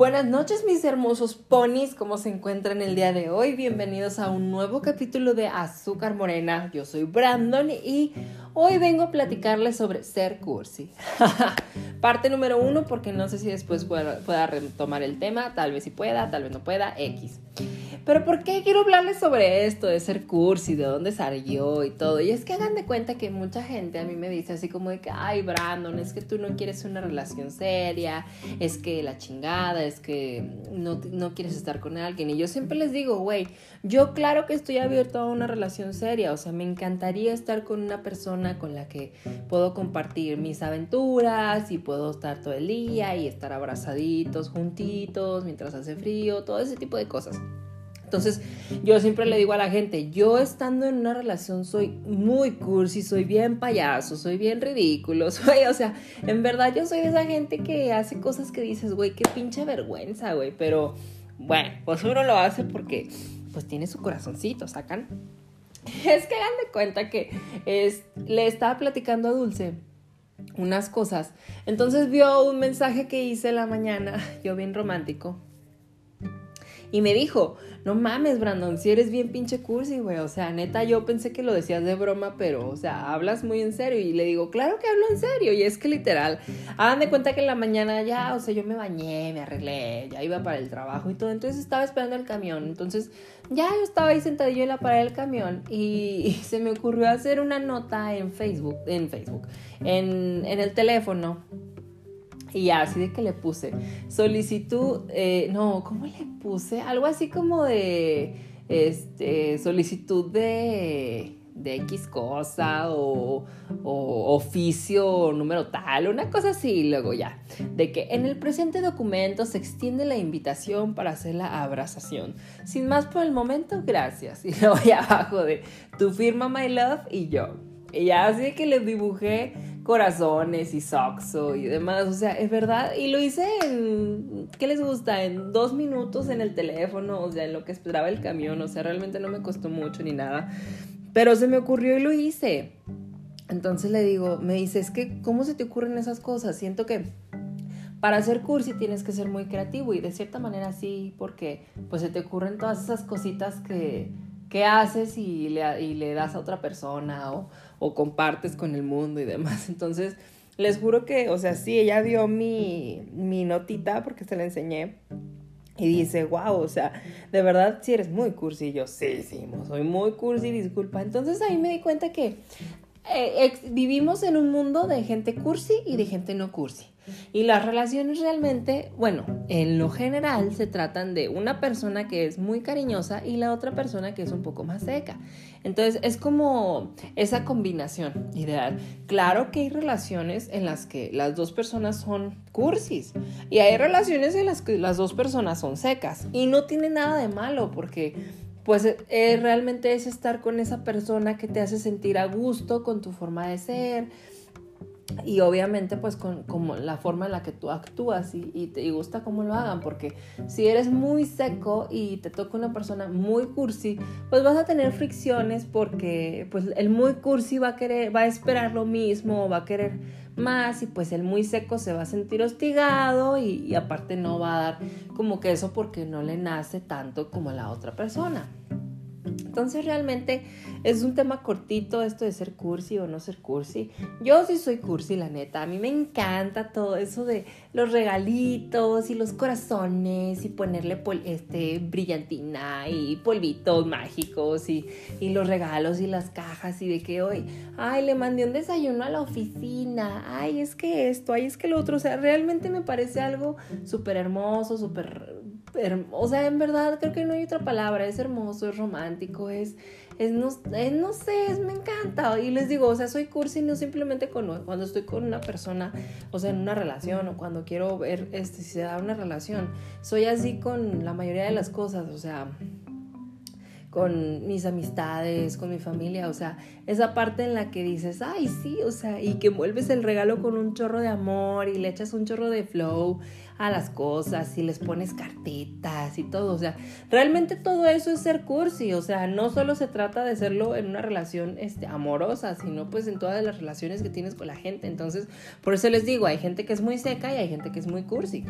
Buenas noches mis hermosos ponis, ¿cómo se encuentran el día de hoy? Bienvenidos a un nuevo capítulo de Azúcar Morena. Yo soy Brandon y hoy vengo a platicarles sobre ser cursi. Parte número uno porque no sé si después pueda, retomar el tema, tal vez si pueda, tal vez no pueda, X. Pero ¿por qué quiero hablarles sobre esto de ser cursi, de dónde salió y todo? Y es que hagan de cuenta que mucha gente a mí me dice así como de que, ay Brandon, es que tú no quieres una relación seria, es que la chingada, es que no, no quieres estar con alguien. Y yo siempre les digo, güey, yo claro que estoy abierto a una relación seria, o sea, me encantaría estar con una persona con la que puedo compartir mis aventuras y puedo estar todo el día y estar abrazaditos, juntitos, mientras hace frío, todo ese tipo de cosas. Entonces, yo siempre le digo a la gente, yo estando en una relación soy muy cursi, soy bien payaso, soy bien ridículo, soy, o sea, en verdad yo soy de esa gente que hace cosas que dices, güey, qué pinche vergüenza, güey, pero bueno, pues uno lo hace porque pues tiene su corazoncito, ¿sacan? Es que hagan de cuenta que es, le estaba platicando a Dulce unas cosas. Entonces vio un mensaje que hice la mañana, yo bien romántico, y me dijo, no mames, Brandon, si eres bien pinche cursi, güey. O sea, neta, yo pensé que lo decías de broma, pero, o sea, hablas muy en serio. Y le digo, claro que hablo en serio. Y es que literal, hagan de cuenta que en la mañana ya, o sea, yo me bañé, me arreglé, ya iba para el trabajo y todo. Entonces estaba esperando el camión. Entonces, ya yo estaba ahí sentadillo en la parada del camión y, se me ocurrió hacer una nota en Facebook, en Facebook, en, en el teléfono y así de que le puse solicitud, eh, no, ¿cómo le puse? Algo así como de este, solicitud de, de X cosa o, o, oficio número tal, una cosa así, y luego ya, de que en el presente documento se extiende la invitación para hacer la abrazación. Sin más por el momento, gracias. Y luego ya abajo de tu firma, my love, y yo. Y ya así de que le dibujé corazones y soxo y demás. O sea, es verdad. Y lo hice en, ¿qué les gusta? En dos minutos en el teléfono, o sea, en lo que esperaba el camión. O sea, realmente no me costó mucho ni nada. Pero se me ocurrió y lo hice. Entonces le digo, me dice, es que, ¿cómo se te ocurren esas cosas? Siento que para hacer cursi tienes que ser muy creativo y de cierta manera sí, porque pues se te ocurren todas esas cositas que, que haces y le, y le das a otra persona o, o compartes con el mundo y demás. Entonces, les juro que, o sea, sí, ella vio mi, mi notita porque se la enseñé. Y dice, wow, o sea, de verdad sí eres muy cursi. Y yo, sí, sí, soy muy cursi, disculpa. Entonces ahí me di cuenta que eh, vivimos en un mundo de gente cursi y de gente no cursi. Y las relaciones realmente, bueno, en lo general se tratan de una persona que es muy cariñosa y la otra persona que es un poco más seca. Entonces es como esa combinación ideal. Claro que hay relaciones en las que las dos personas son cursis y hay relaciones en las que las dos personas son secas y no tiene nada de malo porque pues eh, realmente es estar con esa persona que te hace sentir a gusto con tu forma de ser, y obviamente pues con como la forma en la que tú actúas y, te gusta cómo lo hagan porque si eres muy seco y te toca una persona muy cursi pues vas a tener fricciones porque pues el muy cursi va a querer va a esperar lo mismo va a querer más y pues el muy seco se va a sentir hostigado y, y aparte no va a dar como que eso porque no le nace tanto como a la otra persona entonces realmente es un tema cortito esto de ser cursi o no ser cursi. Yo sí soy cursi, la neta. A mí me encanta todo eso de los regalitos y los corazones y ponerle este, brillantina y polvitos mágicos y, y los regalos y las cajas y de que hoy, ay, le mandé un desayuno a la oficina, ay, es que esto, ay, es que lo otro. O sea, realmente me parece algo súper hermoso, súper o sea, en verdad creo que no hay otra palabra, es hermoso, es romántico, es, es, no, no sé, es, me encanta. Y les digo, o sea, soy cursi no simplemente cuando estoy con una persona, o sea, en una relación, o cuando quiero ver este, si se da una relación. Soy así con la mayoría de las cosas, o sea, con mis amistades, con mi familia, o sea, esa parte en la que dices, ay, sí, o sea, y que vuelves el regalo con un chorro de amor y le echas un chorro de flow a las cosas y les pones cartitas y todo, o sea, realmente todo eso es ser cursi, o sea, no solo se trata de serlo en una relación este, amorosa, sino pues en todas las relaciones que tienes con la gente, entonces, por eso les digo, hay gente que es muy seca y hay gente que es muy cursi.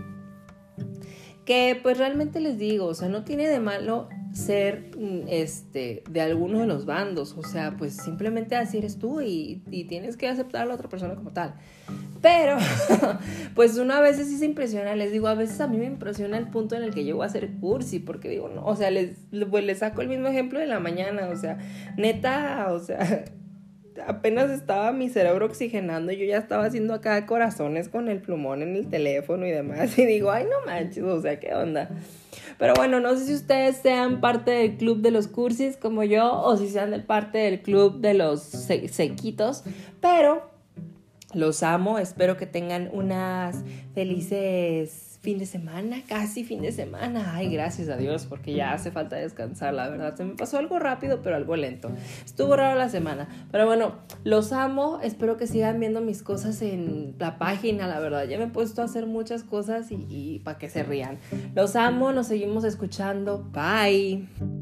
Que pues realmente les digo, o sea, no tiene de malo ser mm, este de alguno de los bandos, o sea, pues simplemente así eres tú y, tienes que aceptar a la otra persona como tal. Pero, pues una a veces sí se impresiona, les digo, a veces a mí me impresiona el punto en el que llego a hacer cursi, porque digo, no, o sea, les, pues les saco el mismo ejemplo de la mañana, o sea, neta, o sea, apenas estaba mi cerebro oxigenando, yo ya estaba haciendo acá corazones con el plumón en el teléfono y demás, y digo, ay, no manches, o sea, ¿qué onda? Pero bueno, no sé si ustedes sean parte del club de los cursis como yo, o si sean de parte del club de los sequitos, pero los amo, espero que tengan unas felices fin de semana, casi fin de semana. Ay, gracias a Dios, porque ya hace falta descansar, la verdad. Se me pasó algo rápido, pero algo lento. Estuvo raro la semana. Pero bueno, los amo. Espero que sigan viendo mis cosas en la página, la verdad. Ya me he puesto a hacer muchas cosas y, y para que se rían. Los amo, nos seguimos escuchando. Bye.